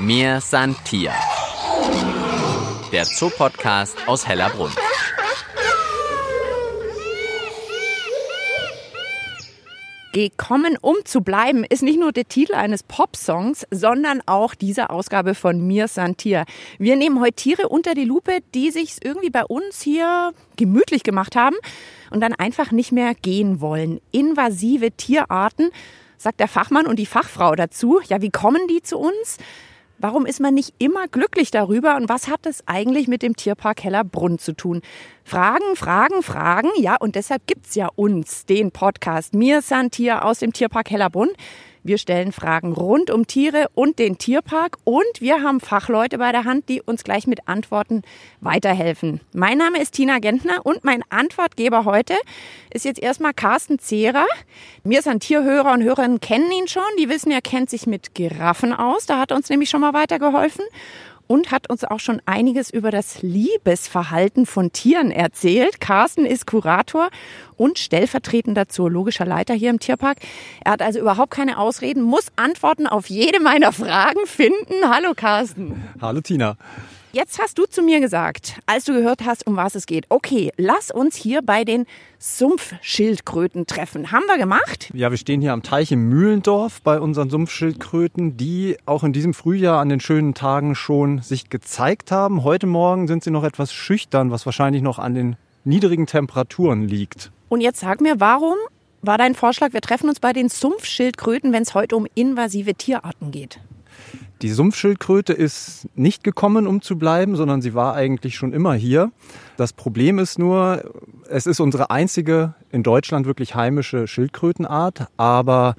Mir san Tier. Der Zoopodcast aus Hellerbrunn. Gekommen, um zu bleiben, ist nicht nur der Titel eines Popsongs, sondern auch diese Ausgabe von Mir Santier. Wir nehmen heute Tiere unter die Lupe, die sich irgendwie bei uns hier gemütlich gemacht haben und dann einfach nicht mehr gehen wollen. Invasive Tierarten, sagt der Fachmann und die Fachfrau dazu. Ja, wie kommen die zu uns? Warum ist man nicht immer glücklich darüber und was hat es eigentlich mit dem Tierpark Hellerbrunn zu tun? Fragen, Fragen, Fragen. Ja, und deshalb gibt's ja uns, den Podcast Mir Santier aus dem Tierpark Hellerbrunn. Wir stellen Fragen rund um Tiere und den Tierpark und wir haben Fachleute bei der Hand, die uns gleich mit Antworten weiterhelfen. Mein Name ist Tina Gentner und mein Antwortgeber heute ist jetzt erstmal Carsten Zehrer. Mir sind Tierhörer und Hörerinnen kennen ihn schon. Die wissen, er kennt sich mit Giraffen aus. Da hat er uns nämlich schon mal weitergeholfen und hat uns auch schon einiges über das Liebesverhalten von Tieren erzählt. Carsten ist Kurator und stellvertretender zoologischer Leiter hier im Tierpark. Er hat also überhaupt keine Ausreden, muss Antworten auf jede meiner Fragen finden. Hallo Carsten. Hallo Tina. Jetzt hast du zu mir gesagt, als du gehört hast, um was es geht, okay, lass uns hier bei den Sumpfschildkröten treffen. Haben wir gemacht? Ja, wir stehen hier am Teich im Mühlendorf bei unseren Sumpfschildkröten, die auch in diesem Frühjahr an den schönen Tagen schon sich gezeigt haben. Heute Morgen sind sie noch etwas schüchtern, was wahrscheinlich noch an den niedrigen Temperaturen liegt. Und jetzt sag mir, warum war dein Vorschlag, wir treffen uns bei den Sumpfschildkröten, wenn es heute um invasive Tierarten geht? Die Sumpfschildkröte ist nicht gekommen, um zu bleiben, sondern sie war eigentlich schon immer hier. Das Problem ist nur, es ist unsere einzige in Deutschland wirklich heimische Schildkrötenart, aber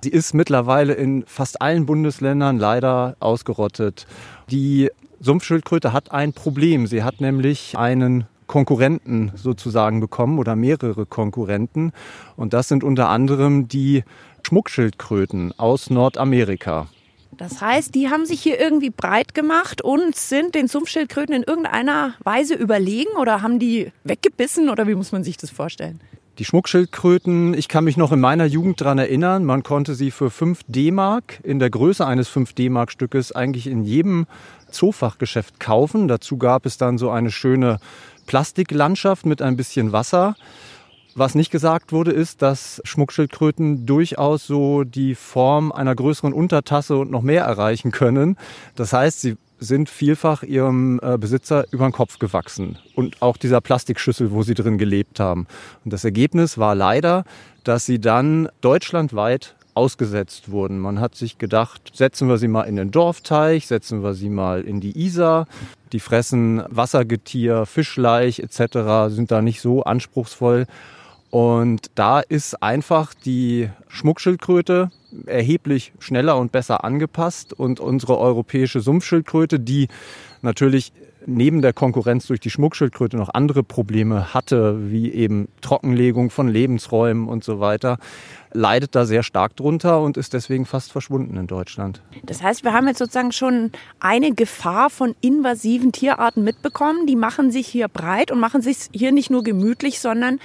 sie ist mittlerweile in fast allen Bundesländern leider ausgerottet. Die Sumpfschildkröte hat ein Problem. Sie hat nämlich einen Konkurrenten sozusagen bekommen oder mehrere Konkurrenten. Und das sind unter anderem die Schmuckschildkröten aus Nordamerika. Das heißt, die haben sich hier irgendwie breit gemacht und sind den Sumpfschildkröten in irgendeiner Weise überlegen oder haben die weggebissen oder wie muss man sich das vorstellen? Die Schmuckschildkröten, ich kann mich noch in meiner Jugend daran erinnern, man konnte sie für 5 D-Mark in der Größe eines 5 D-Mark-Stückes eigentlich in jedem Zoofachgeschäft kaufen. Dazu gab es dann so eine schöne Plastiklandschaft mit ein bisschen Wasser. Was nicht gesagt wurde, ist, dass Schmuckschildkröten durchaus so die Form einer größeren Untertasse und noch mehr erreichen können. Das heißt, sie sind vielfach ihrem äh, Besitzer über den Kopf gewachsen und auch dieser Plastikschüssel, wo sie drin gelebt haben. Und das Ergebnis war leider, dass sie dann deutschlandweit ausgesetzt wurden. Man hat sich gedacht, setzen wir sie mal in den Dorfteich, setzen wir sie mal in die Isar. Die fressen Wassergetier, Fischleich etc., sind da nicht so anspruchsvoll. Und da ist einfach die Schmuckschildkröte erheblich schneller und besser angepasst und unsere europäische Sumpfschildkröte, die natürlich neben der Konkurrenz durch die Schmuckschildkröte noch andere Probleme hatte, wie eben Trockenlegung von Lebensräumen und so weiter, leidet da sehr stark drunter und ist deswegen fast verschwunden in Deutschland. Das heißt, wir haben jetzt sozusagen schon eine Gefahr von invasiven Tierarten mitbekommen. Die machen sich hier breit und machen sich hier nicht nur gemütlich, sondern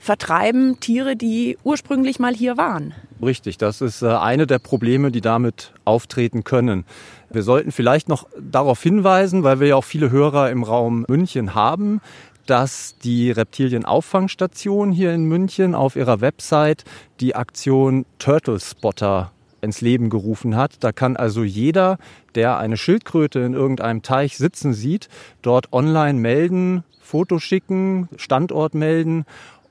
vertreiben Tiere, die ursprünglich mal hier waren. Richtig, das ist äh, eine der Probleme, die damit auftreten können. Wir sollten vielleicht noch darauf hinweisen, weil wir ja auch viele Hörer im Raum München haben, dass die Reptilienauffangstation hier in München auf ihrer Website die Aktion Turtle Spotter ins Leben gerufen hat. Da kann also jeder, der eine Schildkröte in irgendeinem Teich sitzen sieht, dort online melden, Foto schicken, Standort melden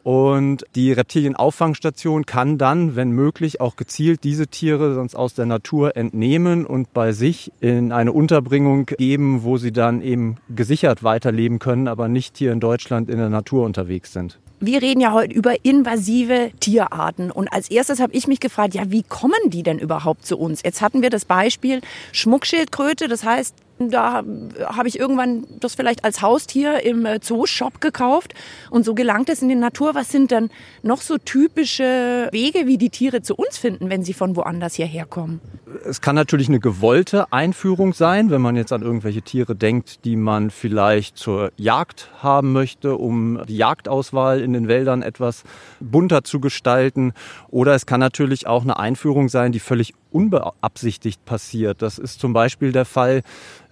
und die Reptilienauffangstation kann dann, wenn möglich, auch gezielt diese Tiere sonst aus der Natur entnehmen und bei sich in eine Unterbringung geben, wo sie dann eben gesichert weiterleben können, aber nicht hier in Deutschland in der Natur unterwegs sind. Wir reden ja heute über invasive Tierarten. Und als erstes habe ich mich gefragt, ja, wie kommen die denn überhaupt zu uns? Jetzt hatten wir das Beispiel Schmuckschildkröte, das heißt, da habe ich irgendwann das vielleicht als Haustier im äh, Zoo-Shop gekauft und so gelangt es in die Natur. Was sind dann noch so typische Wege, wie die Tiere zu uns finden, wenn sie von woanders hierher kommen? Es kann natürlich eine gewollte Einführung sein, wenn man jetzt an irgendwelche Tiere denkt, die man vielleicht zur Jagd haben möchte, um die Jagdauswahl in den Wäldern etwas bunter zu gestalten. Oder es kann natürlich auch eine Einführung sein, die völlig unbeabsichtigt passiert. Das ist zum Beispiel der Fall,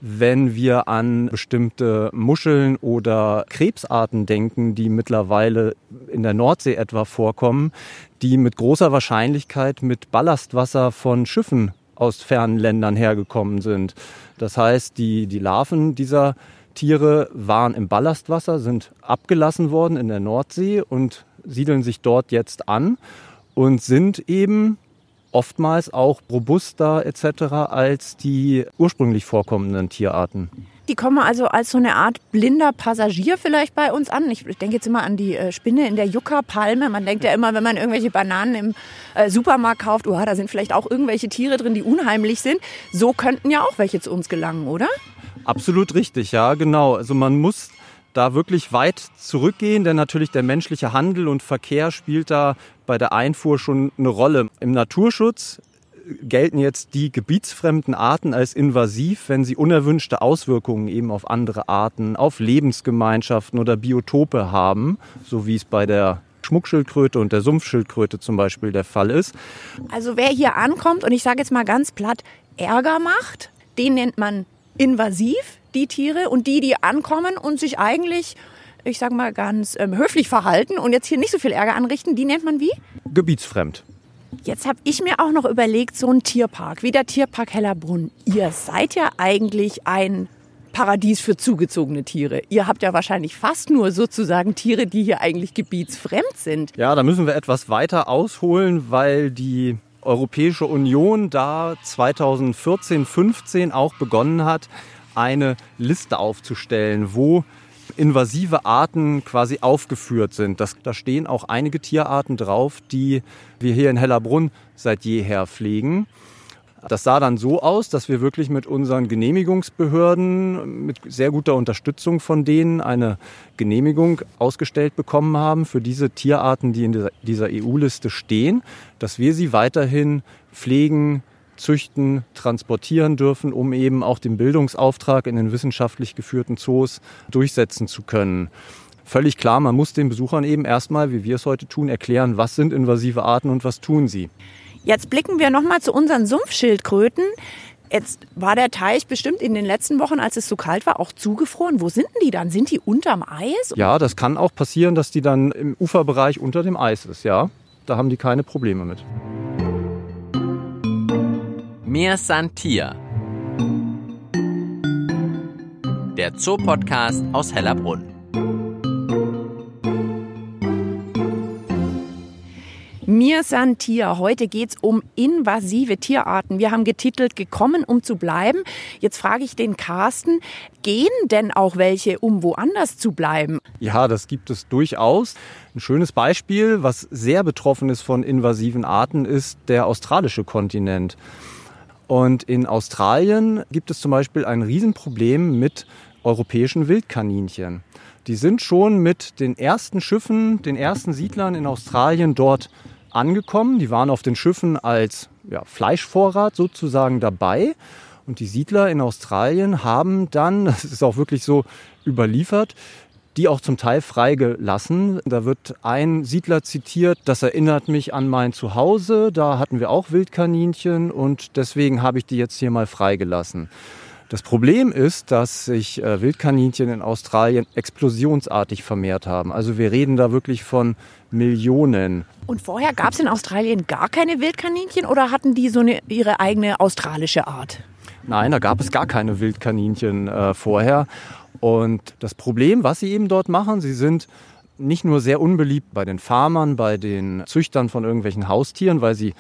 wenn wir an bestimmte Muscheln oder Krebsarten denken, die mittlerweile in der Nordsee etwa vorkommen, die mit großer Wahrscheinlichkeit mit Ballastwasser von Schiffen aus fernen Ländern hergekommen sind. Das heißt, die, die Larven dieser Tiere waren im Ballastwasser, sind abgelassen worden in der Nordsee und siedeln sich dort jetzt an und sind eben oftmals auch robuster etc. als die ursprünglich vorkommenden Tierarten. Die kommen also als so eine Art blinder Passagier vielleicht bei uns an. Ich denke jetzt immer an die äh, Spinne in der Yucca-Palme. Man denkt ja immer, wenn man irgendwelche Bananen im äh, Supermarkt kauft, oh, da sind vielleicht auch irgendwelche Tiere drin, die unheimlich sind. So könnten ja auch welche zu uns gelangen, oder? Absolut richtig, ja, genau. Also man muss da wirklich weit zurückgehen, denn natürlich der menschliche Handel und Verkehr spielt da bei der Einfuhr schon eine Rolle. Im Naturschutz gelten jetzt die gebietsfremden Arten als invasiv, wenn sie unerwünschte Auswirkungen eben auf andere Arten, auf Lebensgemeinschaften oder Biotope haben, so wie es bei der Schmuckschildkröte und der Sumpfschildkröte zum Beispiel der Fall ist. Also wer hier ankommt und ich sage jetzt mal ganz platt Ärger macht, den nennt man invasiv, die Tiere, und die, die ankommen und sich eigentlich ich sage mal ganz ähm, höflich verhalten und jetzt hier nicht so viel Ärger anrichten, die nennt man wie? Gebietsfremd. Jetzt habe ich mir auch noch überlegt, so ein Tierpark wie der Tierpark Hellerbrunn. Ihr seid ja eigentlich ein Paradies für zugezogene Tiere. Ihr habt ja wahrscheinlich fast nur sozusagen Tiere, die hier eigentlich gebietsfremd sind. Ja, da müssen wir etwas weiter ausholen, weil die Europäische Union da 2014, 15 auch begonnen hat, eine Liste aufzustellen, wo invasive Arten quasi aufgeführt sind. Das, da stehen auch einige Tierarten drauf, die wir hier in Hellerbrunn seit jeher pflegen. Das sah dann so aus, dass wir wirklich mit unseren Genehmigungsbehörden, mit sehr guter Unterstützung von denen, eine Genehmigung ausgestellt bekommen haben für diese Tierarten, die in dieser EU-Liste stehen, dass wir sie weiterhin pflegen, züchten, transportieren dürfen, um eben auch den Bildungsauftrag in den wissenschaftlich geführten Zoos durchsetzen zu können. Völlig klar, man muss den Besuchern eben erstmal, wie wir es heute tun, erklären, was sind invasive Arten und was tun sie. Jetzt blicken wir nochmal zu unseren Sumpfschildkröten. Jetzt war der Teich bestimmt in den letzten Wochen, als es so kalt war, auch zugefroren. Wo sind denn die dann? Sind die unterm Eis? Ja, das kann auch passieren, dass die dann im Uferbereich unter dem Eis ist, ja. Da haben die keine Probleme mit. Mir Santia. Der Zoopodcast aus Hellerbrunn. Mir san Tier. Heute geht's um invasive Tierarten. Wir haben getitelt Gekommen, um zu bleiben. Jetzt frage ich den Carsten, gehen denn auch welche, um woanders zu bleiben? Ja, das gibt es durchaus. Ein schönes Beispiel, was sehr betroffen ist von invasiven Arten, ist der australische Kontinent. Und in Australien gibt es zum Beispiel ein Riesenproblem mit europäischen Wildkaninchen. Die sind schon mit den ersten Schiffen, den ersten Siedlern in Australien dort angekommen. Die waren auf den Schiffen als ja, Fleischvorrat sozusagen dabei. Und die Siedler in Australien haben dann, das ist auch wirklich so überliefert, die auch zum Teil freigelassen. Da wird ein Siedler zitiert, das erinnert mich an mein Zuhause. Da hatten wir auch Wildkaninchen und deswegen habe ich die jetzt hier mal freigelassen. Das Problem ist, dass sich äh, Wildkaninchen in Australien explosionsartig vermehrt haben. Also wir reden da wirklich von Millionen. Und vorher gab es in Australien gar keine Wildkaninchen oder hatten die so eine, ihre eigene australische Art? Nein, da gab es gar keine Wildkaninchen äh, vorher. Und das Problem, was sie eben dort machen, sie sind nicht nur sehr unbeliebt bei den Farmern, bei den Züchtern von irgendwelchen Haustieren, weil sie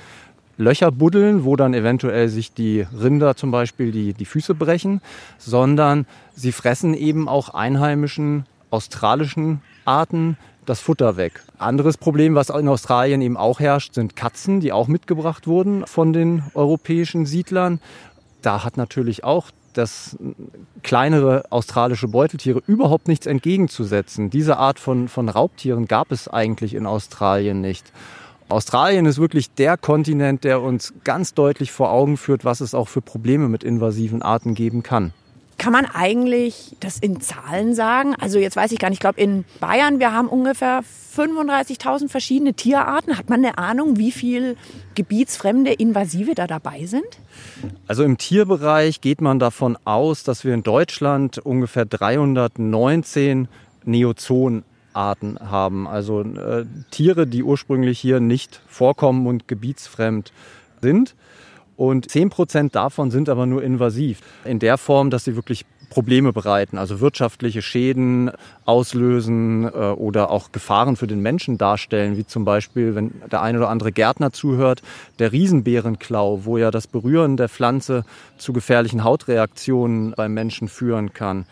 Löcher buddeln, wo dann eventuell sich die Rinder zum Beispiel die, die Füße brechen, sondern sie fressen eben auch einheimischen australischen Arten das Futter weg. Anderes Problem, was in Australien eben auch herrscht, sind Katzen, die auch mitgebracht wurden von den europäischen Siedlern. Da hat natürlich auch das kleinere australische Beuteltiere überhaupt nichts entgegenzusetzen. Diese Art von, von Raubtieren gab es eigentlich in Australien nicht. Australien ist wirklich der Kontinent, der uns ganz deutlich vor Augen führt, was es auch für Probleme mit invasiven Arten geben kann. Kann man eigentlich das in Zahlen sagen? Also jetzt weiß ich gar nicht, ich glaube in Bayern, wir haben ungefähr 35.000 verschiedene Tierarten. Hat man eine Ahnung, wie viel gebietsfremde Invasive da dabei sind? Also im Tierbereich geht man davon aus, dass wir in Deutschland ungefähr 319 Neozonarten haben. Also äh, Tiere, die ursprünglich hier nicht vorkommen und gebietsfremd sind. Und 10 Prozent davon sind aber nur invasiv. In der Form, dass sie wirklich Probleme bereiten, also wirtschaftliche Schäden auslösen äh, oder auch Gefahren für den Menschen darstellen, wie zum Beispiel, wenn der eine oder andere Gärtner zuhört, der Riesenbeerenklau, wo ja das Berühren der Pflanze zu gefährlichen Hautreaktionen beim Menschen führen kann.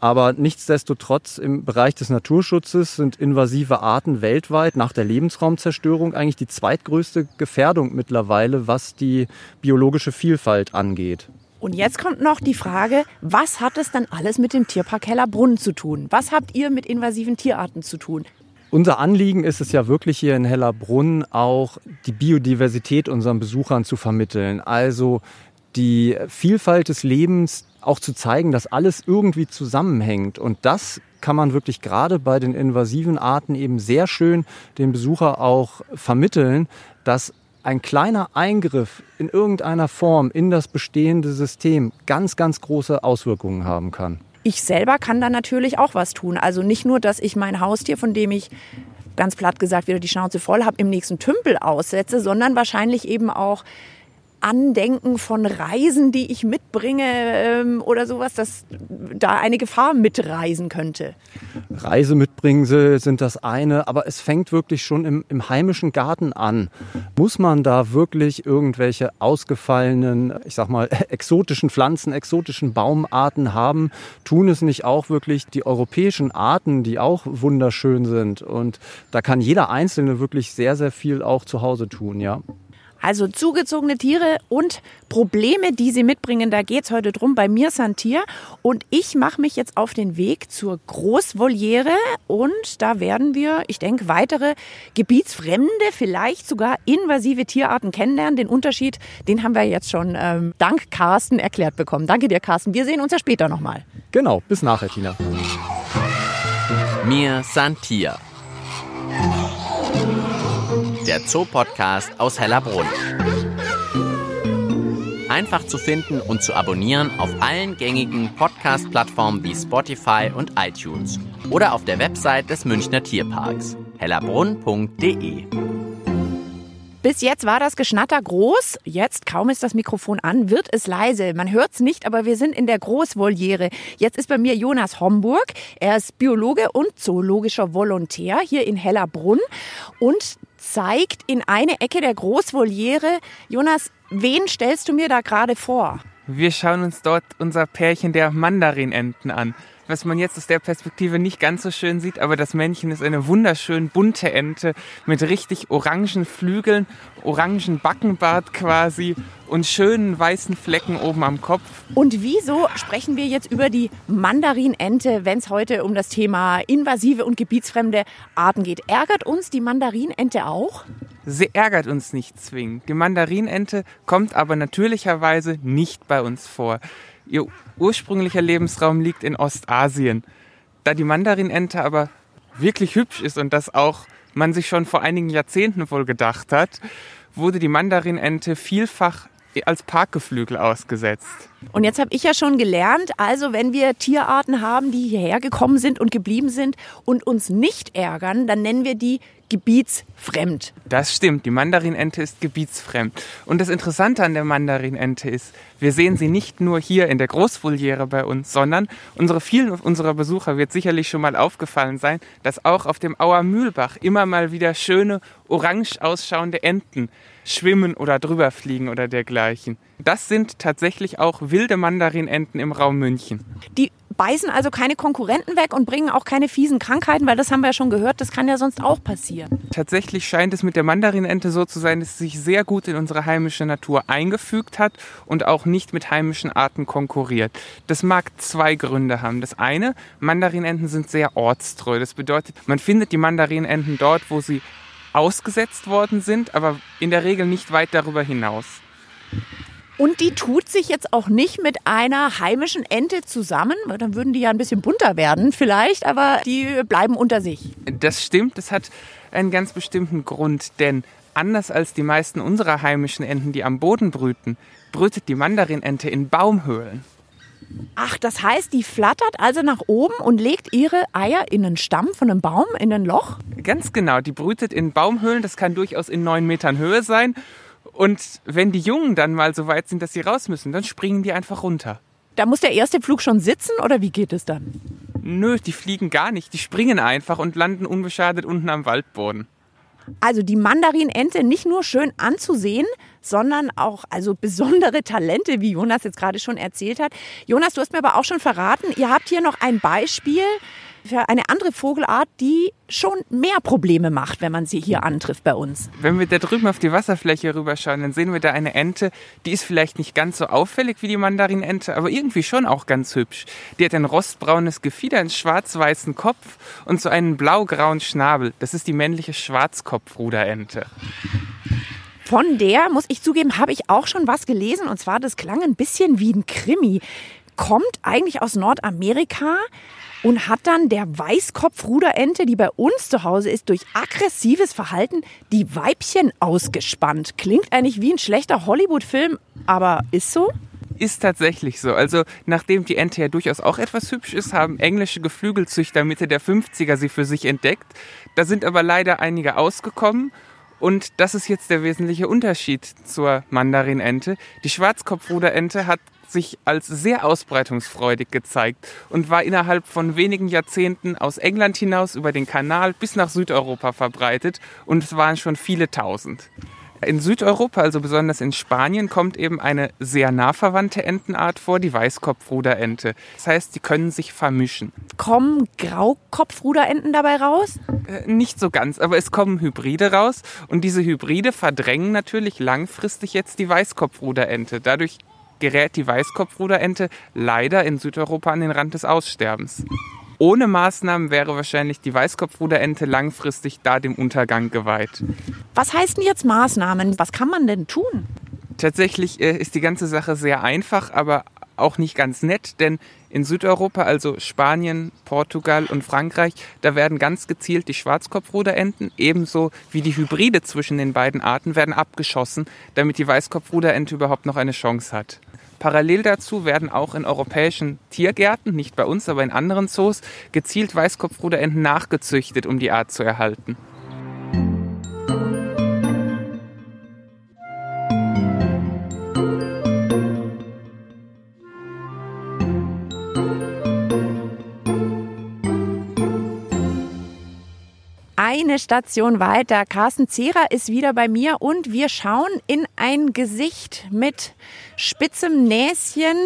Aber nichtsdestotrotz im Bereich des Naturschutzes sind invasive Arten weltweit nach der Lebensraumzerstörung eigentlich die zweitgrößte Gefährdung mittlerweile, was die biologische Vielfalt angeht. Und jetzt kommt noch die Frage, was hat es dann alles mit dem Tierpark Hellerbrunn zu tun? Was habt ihr mit invasiven Tierarten zu tun? Unser Anliegen ist es ja wirklich hier in Hellerbrunn auch die Biodiversität unseren Besuchern zu vermitteln. Also die Vielfalt des Lebens auch zu zeigen, dass alles irgendwie zusammenhängt. Und das kann man wirklich gerade bei den invasiven Arten eben sehr schön dem Besucher auch vermitteln, dass ein kleiner Eingriff in irgendeiner Form in das bestehende System ganz, ganz große Auswirkungen haben kann. Ich selber kann da natürlich auch was tun. Also nicht nur, dass ich mein Haustier, von dem ich ganz platt gesagt wieder die Schnauze voll habe, im nächsten Tümpel aussetze, sondern wahrscheinlich eben auch Andenken von Reisen, die ich mitbringe ähm, oder sowas, dass da eine Gefahr mitreisen könnte? Reise mitbringen sind das eine, aber es fängt wirklich schon im, im heimischen Garten an. Muss man da wirklich irgendwelche ausgefallenen, ich sag mal, exotischen Pflanzen, exotischen Baumarten haben? Tun es nicht auch wirklich die europäischen Arten, die auch wunderschön sind? Und da kann jeder Einzelne wirklich sehr, sehr viel auch zu Hause tun, ja. Also zugezogene Tiere und Probleme, die sie mitbringen. Da geht's heute drum bei mir Santier. Und ich mache mich jetzt auf den Weg zur Großvoliere. Und da werden wir, ich denke, weitere gebietsfremde, vielleicht sogar invasive Tierarten kennenlernen. Den Unterschied, den haben wir jetzt schon ähm, dank Carsten erklärt bekommen. Danke dir, Carsten. Wir sehen uns ja später nochmal. Genau, bis nachher, Tina. Mir Santier der Zoopodcast aus Hellerbrunn. Einfach zu finden und zu abonnieren auf allen gängigen Podcast-Plattformen wie Spotify und iTunes oder auf der Website des Münchner Tierparks hellerbrunn.de. Bis jetzt war das Geschnatter groß. Jetzt, kaum ist das Mikrofon an, wird es leise. Man hört es nicht, aber wir sind in der Großvoliere. Jetzt ist bei mir Jonas Homburg. Er ist Biologe und zoologischer Volontär hier in Hellerbrunn. Und zeigt in eine Ecke der Großvoliere. Jonas, wen stellst du mir da gerade vor? Wir schauen uns dort unser Pärchen der Mandarinenten an was man jetzt aus der Perspektive nicht ganz so schön sieht, aber das Männchen ist eine wunderschön bunte Ente mit richtig orangen Flügeln, orangen Backenbart quasi und schönen weißen Flecken oben am Kopf. Und wieso sprechen wir jetzt über die Mandarinente, wenn es heute um das Thema invasive und gebietsfremde Arten geht? Ärgert uns die Mandarinente auch? Sie ärgert uns nicht zwingend. Die Mandarinente kommt aber natürlicherweise nicht bei uns vor. Ihr ursprünglicher Lebensraum liegt in Ostasien. Da die Mandarinente aber wirklich hübsch ist und das auch man sich schon vor einigen Jahrzehnten wohl gedacht hat, wurde die Mandarinente vielfach als Parkgeflügel ausgesetzt. Und jetzt habe ich ja schon gelernt, also wenn wir Tierarten haben, die hierher gekommen sind und geblieben sind und uns nicht ärgern, dann nennen wir die gebietsfremd. Das stimmt, die Mandarinente ist gebietsfremd. Und das Interessante an der Mandarinente ist, wir sehen sie nicht nur hier in der Großvoliere bei uns, sondern unsere vielen unserer Besucher wird sicherlich schon mal aufgefallen sein, dass auch auf dem Auer Mühlbach immer mal wieder schöne orange ausschauende Enten schwimmen oder drüber fliegen oder dergleichen. Das sind tatsächlich auch wilde Mandarinenten im Raum München. Die beißen also keine Konkurrenten weg und bringen auch keine fiesen Krankheiten, weil das haben wir ja schon gehört, das kann ja sonst auch passieren. Tatsächlich scheint es mit der Mandarinente so zu sein, dass sie sich sehr gut in unsere heimische Natur eingefügt hat und auch nicht mit heimischen Arten konkurriert. Das mag zwei Gründe haben. Das eine, Mandarinenten sind sehr ortstreu. Das bedeutet, man findet die Mandarinenten dort, wo sie ausgesetzt worden sind, aber in der Regel nicht weit darüber hinaus. Und die tut sich jetzt auch nicht mit einer heimischen Ente zusammen, weil dann würden die ja ein bisschen bunter werden vielleicht, aber die bleiben unter sich. Das stimmt, das hat einen ganz bestimmten Grund, denn anders als die meisten unserer heimischen Enten, die am Boden brüten, brütet die Mandarinente in Baumhöhlen. Ach, das heißt, die flattert also nach oben und legt ihre Eier in einen Stamm von einem Baum, in ein Loch? Ganz genau, die brütet in Baumhöhlen, das kann durchaus in neun Metern Höhe sein. Und wenn die Jungen dann mal so weit sind, dass sie raus müssen, dann springen die einfach runter. Da muss der erste Flug schon sitzen oder wie geht es dann? Nö, die fliegen gar nicht, die springen einfach und landen unbeschadet unten am Waldboden. Also die Mandarinente nicht nur schön anzusehen, sondern auch also besondere Talente, wie Jonas jetzt gerade schon erzählt hat. Jonas, du hast mir aber auch schon verraten, ihr habt hier noch ein Beispiel für eine andere Vogelart, die schon mehr Probleme macht, wenn man sie hier antrifft bei uns. Wenn wir da drüben auf die Wasserfläche rüberschauen, dann sehen wir da eine Ente, die ist vielleicht nicht ganz so auffällig wie die Mandarinente, aber irgendwie schon auch ganz hübsch. Die hat ein rostbraunes Gefieder, einen schwarz-weißen Kopf und so einen blau-grauen Schnabel. Das ist die männliche Schwarzkopfruderente. Von der, muss ich zugeben, habe ich auch schon was gelesen. Und zwar, das klang ein bisschen wie ein Krimi. Kommt eigentlich aus Nordamerika und hat dann der Weißkopfruderente, die bei uns zu Hause ist, durch aggressives Verhalten die Weibchen ausgespannt. Klingt eigentlich wie ein schlechter Hollywood-Film, aber ist so? Ist tatsächlich so. Also nachdem die Ente ja durchaus auch etwas hübsch ist, haben englische Geflügelzüchter Mitte der 50er sie für sich entdeckt. Da sind aber leider einige ausgekommen und das ist jetzt der wesentliche Unterschied zur Mandarinente. Die Schwarzkopfruderente hat sich als sehr ausbreitungsfreudig gezeigt und war innerhalb von wenigen Jahrzehnten aus England hinaus über den Kanal bis nach Südeuropa verbreitet und es waren schon viele tausend. In Südeuropa, also besonders in Spanien, kommt eben eine sehr nah verwandte Entenart vor, die Weißkopfruderente. Das heißt, die können sich vermischen. Kommen Graukopfruderenten dabei raus? Äh, nicht so ganz, aber es kommen Hybride raus und diese Hybride verdrängen natürlich langfristig jetzt die Weißkopfruderente. Dadurch gerät die Weißkopfruderente leider in Südeuropa an den Rand des Aussterbens. Ohne Maßnahmen wäre wahrscheinlich die Weißkopfruderente langfristig da dem Untergang geweiht. Was heißen jetzt Maßnahmen? Was kann man denn tun? Tatsächlich äh, ist die ganze Sache sehr einfach, aber auch nicht ganz nett, denn in Südeuropa, also Spanien, Portugal und Frankreich, da werden ganz gezielt die Schwarzkopfruderenten ebenso wie die Hybride zwischen den beiden Arten werden abgeschossen, damit die Weißkopfruderente überhaupt noch eine Chance hat. Parallel dazu werden auch in europäischen Tiergärten, nicht bei uns, aber in anderen Zoos, gezielt Weißkopfruderenten nachgezüchtet, um die Art zu erhalten. Eine Station weiter. Carsten Zehrer ist wieder bei mir und wir schauen in ein Gesicht mit spitzem Näschen,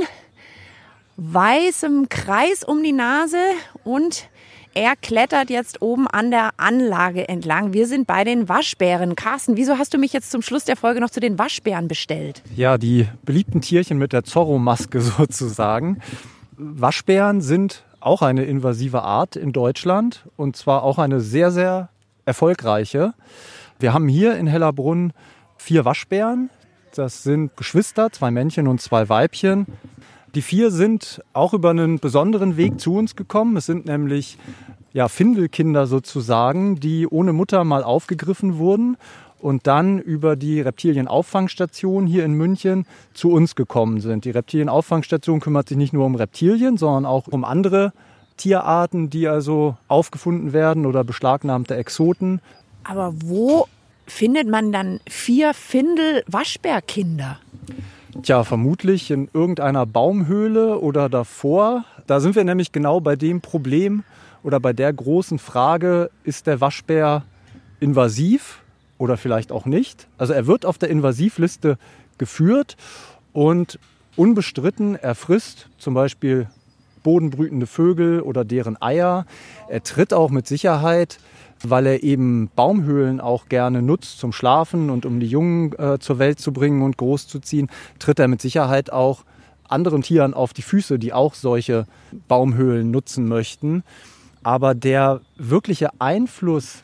weißem Kreis um die Nase und er klettert jetzt oben an der Anlage entlang. Wir sind bei den Waschbären. Carsten, wieso hast du mich jetzt zum Schluss der Folge noch zu den Waschbären bestellt? Ja, die beliebten Tierchen mit der Zorro-Maske sozusagen. Waschbären sind auch eine invasive Art in Deutschland und zwar auch eine sehr, sehr erfolgreiche. Wir haben hier in Hellerbrunn vier Waschbären. Das sind Geschwister, zwei Männchen und zwei Weibchen. Die vier sind auch über einen besonderen Weg zu uns gekommen. Es sind nämlich ja, Findelkinder sozusagen, die ohne Mutter mal aufgegriffen wurden und dann über die Reptilienauffangstation hier in München zu uns gekommen sind. Die Reptilienauffangstation kümmert sich nicht nur um Reptilien, sondern auch um andere Tierarten, die also aufgefunden werden oder beschlagnahmte Exoten. Aber wo findet man dann vier Findel-Waschbärkinder? Tja, vermutlich in irgendeiner Baumhöhle oder davor. Da sind wir nämlich genau bei dem Problem oder bei der großen Frage, ist der Waschbär invasiv oder vielleicht auch nicht? Also er wird auf der Invasivliste geführt und unbestritten, er frisst zum Beispiel bodenbrütende Vögel oder deren Eier. Er tritt auch mit Sicherheit, weil er eben Baumhöhlen auch gerne nutzt zum Schlafen und um die Jungen äh, zur Welt zu bringen und großzuziehen, tritt er mit Sicherheit auch anderen Tieren auf die Füße, die auch solche Baumhöhlen nutzen möchten. Aber der wirkliche Einfluss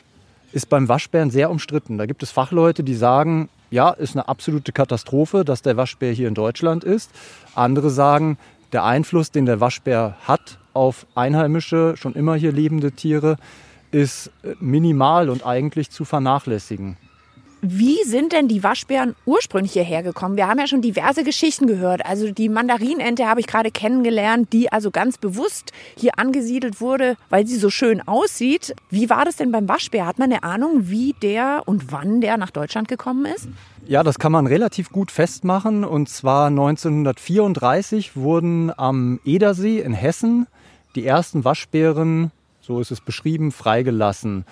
ist beim Waschbären sehr umstritten. Da gibt es Fachleute, die sagen, ja, ist eine absolute Katastrophe, dass der Waschbär hier in Deutschland ist. Andere sagen, der Einfluss, den der Waschbär hat auf einheimische, schon immer hier lebende Tiere, ist äh, minimal und eigentlich zu vernachlässigen. Wie sind denn die Waschbären ursprünglich hierher gekommen? Wir haben ja schon diverse Geschichten gehört. Also die Mandarinente habe ich gerade kennengelernt, die also ganz bewusst hier angesiedelt wurde, weil sie so schön aussieht. Wie war das denn beim Waschbär? Hat man eine Ahnung, wie der und wann der nach Deutschland gekommen ist? Ja, das kann man relativ gut festmachen. Und zwar 1934 wurden am Edersee in Hessen die ersten Waschbären, so ist es beschrieben, freigelassen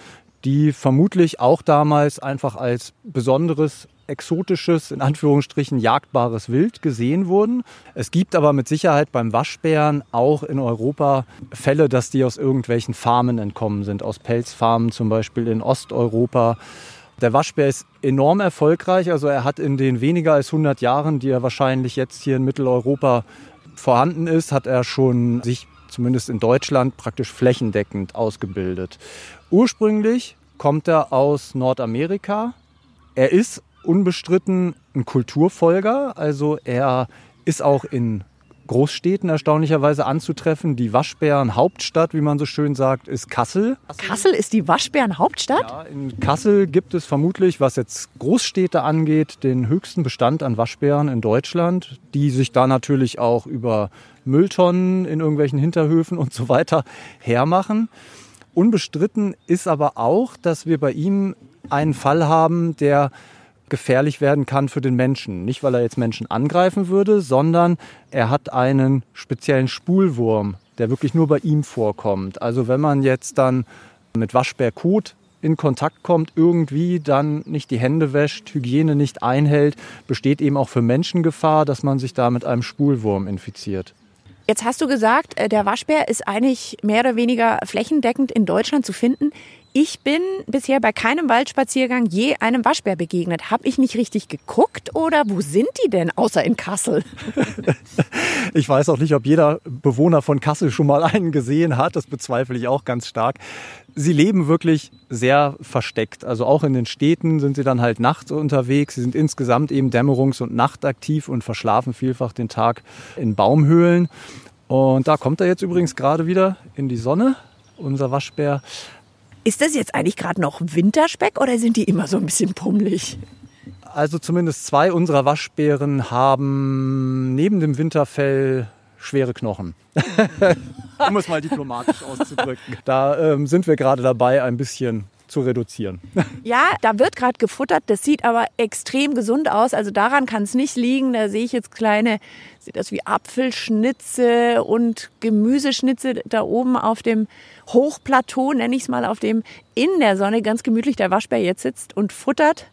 die vermutlich auch damals einfach als besonderes exotisches, in Anführungsstrichen jagdbares Wild gesehen wurden. Es gibt aber mit Sicherheit beim Waschbären auch in Europa Fälle, dass die aus irgendwelchen Farmen entkommen sind, aus Pelzfarmen zum Beispiel in Osteuropa. Der Waschbär ist enorm erfolgreich, also er hat in den weniger als 100 Jahren, die er wahrscheinlich jetzt hier in Mitteleuropa vorhanden ist, hat er schon sich zumindest in Deutschland praktisch flächendeckend ausgebildet. Ursprünglich kommt er aus Nordamerika. Er ist unbestritten ein Kulturfolger, also er ist auch in Großstädten erstaunlicherweise anzutreffen. Die Waschbärenhauptstadt, wie man so schön sagt, ist Kassel. Kassel ist die Waschbärenhauptstadt? Ja, in Kassel gibt es vermutlich, was jetzt Großstädte angeht, den höchsten Bestand an Waschbären in Deutschland, die sich da natürlich auch über Mülltonnen in irgendwelchen Hinterhöfen und so weiter hermachen. Unbestritten ist aber auch, dass wir bei ihm einen Fall haben, der gefährlich werden kann für den Menschen. Nicht, weil er jetzt Menschen angreifen würde, sondern er hat einen speziellen Spulwurm, der wirklich nur bei ihm vorkommt. Also wenn man jetzt dann mit Waschbärkot in Kontakt kommt, irgendwie dann nicht die Hände wäscht, Hygiene nicht einhält, besteht eben auch für Menschen Gefahr, dass man sich da mit einem Spulwurm infiziert. Jetzt hast du gesagt, äh, der Waschbär ist eigentlich mehr oder weniger flächendeckend in Deutschland zu finden. Ich bin bisher bei keinem Waldspaziergang je einem Waschbär begegnet. Habe ich nicht richtig geguckt oder wo sind die denn, außer in Kassel? ich weiß auch nicht, ob jeder Bewohner von Kassel schon mal einen gesehen hat. Das bezweifle ich auch ganz stark. Sie leben wirklich sehr versteckt. Also auch in den Städten sind sie dann halt nachts unterwegs. Sie sind insgesamt eben dämmerungs- und nachtaktiv und verschlafen vielfach den Tag in Baumhöhlen. Und da kommt er jetzt übrigens gerade wieder in die Sonne, unser Waschbär. Ist das jetzt eigentlich gerade noch Winterspeck oder sind die immer so ein bisschen pummelig? Also zumindest zwei unserer Waschbären haben neben dem Winterfell schwere Knochen. um es mal diplomatisch auszudrücken. Da ähm, sind wir gerade dabei, ein bisschen zu reduzieren. Ja, da wird gerade gefuttert. Das sieht aber extrem gesund aus. Also daran kann es nicht liegen. Da sehe ich jetzt kleine, sieht das wie Apfelschnitze und Gemüseschnitze da oben auf dem Hochplateau, nenne ich es mal, auf dem in der Sonne ganz gemütlich der Waschbär jetzt sitzt und futtert.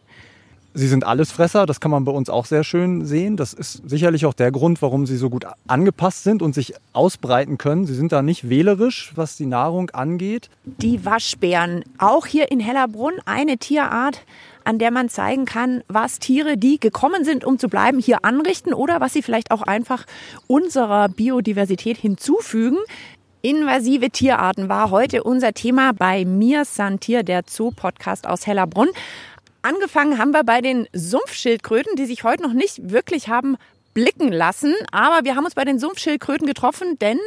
Sie sind Allesfresser, das kann man bei uns auch sehr schön sehen. Das ist sicherlich auch der Grund, warum sie so gut angepasst sind und sich ausbreiten können. Sie sind da nicht wählerisch, was die Nahrung angeht. Die Waschbären, auch hier in Hellerbrunn, eine Tierart, an der man zeigen kann, was Tiere, die gekommen sind, um zu bleiben, hier anrichten oder was sie vielleicht auch einfach unserer Biodiversität hinzufügen. Invasive Tierarten war heute unser Thema bei Mir Santier, der Zoo-Podcast aus Hellerbrunn. Angefangen haben wir bei den Sumpfschildkröten, die sich heute noch nicht wirklich haben blicken lassen. Aber wir haben uns bei den Sumpfschildkröten getroffen, denn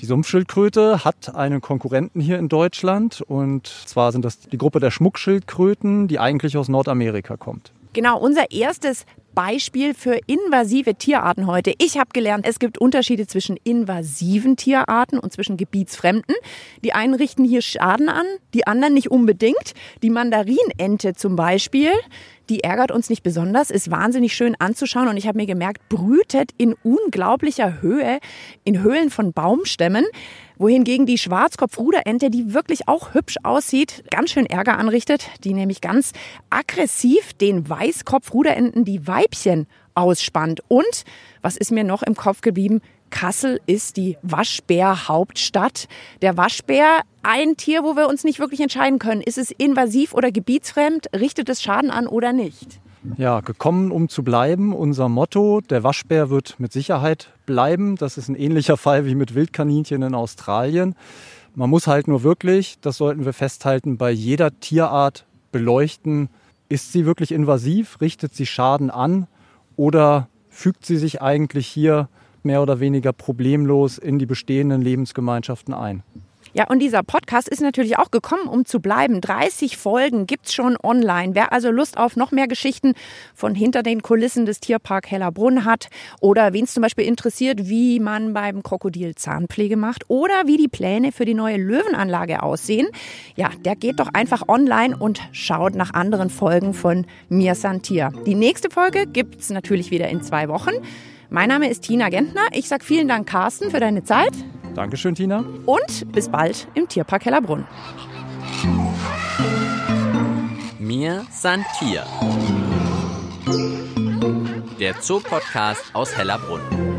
die Sumpfschildkröte hat einen Konkurrenten hier in Deutschland und zwar sind das die Gruppe der Schmuckschildkröten, die eigentlich aus Nordamerika kommt. Genau, unser erstes Beispiel für invasive Tierarten heute. Ich habe gelernt, es gibt Unterschiede zwischen invasiven Tierarten und zwischen gebietsfremden. Die einen richten hier Schaden an, die anderen nicht unbedingt. Die Mandarinente zum Beispiel, die ärgert uns nicht besonders, ist wahnsinnig schön anzuschauen und ich habe mir gemerkt, brütet in unglaublicher Höhe in Höhlen von Baumstämmen wohingegen die Schwarzkopfruderente, die wirklich auch hübsch aussieht, ganz schön Ärger anrichtet, die nämlich ganz aggressiv den Weißkopfruderenten die Weibchen ausspannt. Und, was ist mir noch im Kopf geblieben? Kassel ist die Waschbär-Hauptstadt. Der Waschbär, ein Tier, wo wir uns nicht wirklich entscheiden können. Ist es invasiv oder gebietsfremd? Richtet es Schaden an oder nicht? Ja, gekommen, um zu bleiben. Unser Motto, der Waschbär wird mit Sicherheit bleiben. Das ist ein ähnlicher Fall wie mit Wildkaninchen in Australien. Man muss halt nur wirklich, das sollten wir festhalten, bei jeder Tierart beleuchten, Ist sie wirklich invasiv? Richtet sie Schaden an? Oder fügt sie sich eigentlich hier mehr oder weniger problemlos in die bestehenden Lebensgemeinschaften ein? Ja, und dieser Podcast ist natürlich auch gekommen, um zu bleiben. 30 Folgen gibt's schon online. Wer also Lust auf noch mehr Geschichten von hinter den Kulissen des Tierpark Hellerbrunn hat oder wen es zum Beispiel interessiert, wie man beim Krokodil Zahnpflege macht oder wie die Pläne für die neue Löwenanlage aussehen, ja, der geht doch einfach online und schaut nach anderen Folgen von Mir Santier. Die nächste Folge gibt's natürlich wieder in zwei Wochen. Mein Name ist Tina Gentner. Ich sage vielen Dank, Carsten, für deine Zeit. Dankeschön, Tina. Und bis bald im Tierpark Hellerbrunn. Mir Santier. Der Zoopodcast aus Hellerbrunn.